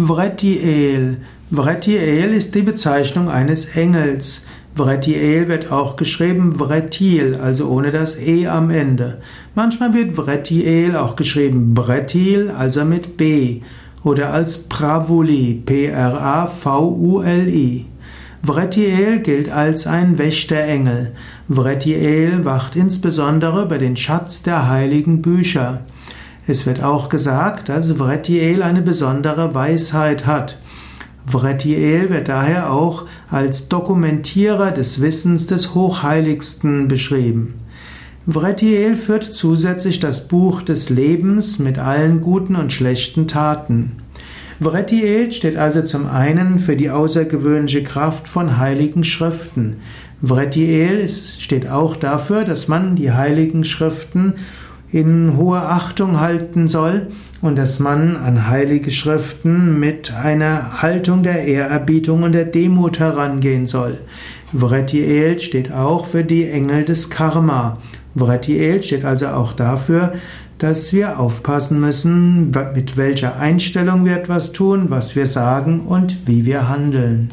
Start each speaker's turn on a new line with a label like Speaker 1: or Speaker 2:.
Speaker 1: Vretiel. Vretiel ist die Bezeichnung eines Engels. Vretiel wird auch geschrieben Vretil, also ohne das E am Ende. Manchmal wird Vretiel auch geschrieben Bretil, also mit B, oder als Pravuli, P-R-A-V-U-L-I. Vretiel gilt als ein Wächterengel. Vretiel wacht insbesondere über den Schatz der heiligen Bücher. Es wird auch gesagt, dass Vretiel eine besondere Weisheit hat. Vretiel wird daher auch als Dokumentierer des Wissens des Hochheiligsten beschrieben. Vretiel führt zusätzlich das Buch des Lebens mit allen guten und schlechten Taten. Vretiel steht also zum einen für die außergewöhnliche Kraft von heiligen Schriften. Vretiel steht auch dafür, dass man die heiligen Schriften in hoher Achtung halten soll und dass man an heilige Schriften mit einer Haltung der Ehrerbietung und der Demut herangehen soll. Vretiel steht auch für die Engel des Karma. Vretiel steht also auch dafür, dass wir aufpassen müssen, mit welcher Einstellung wir etwas tun, was wir sagen und wie wir handeln.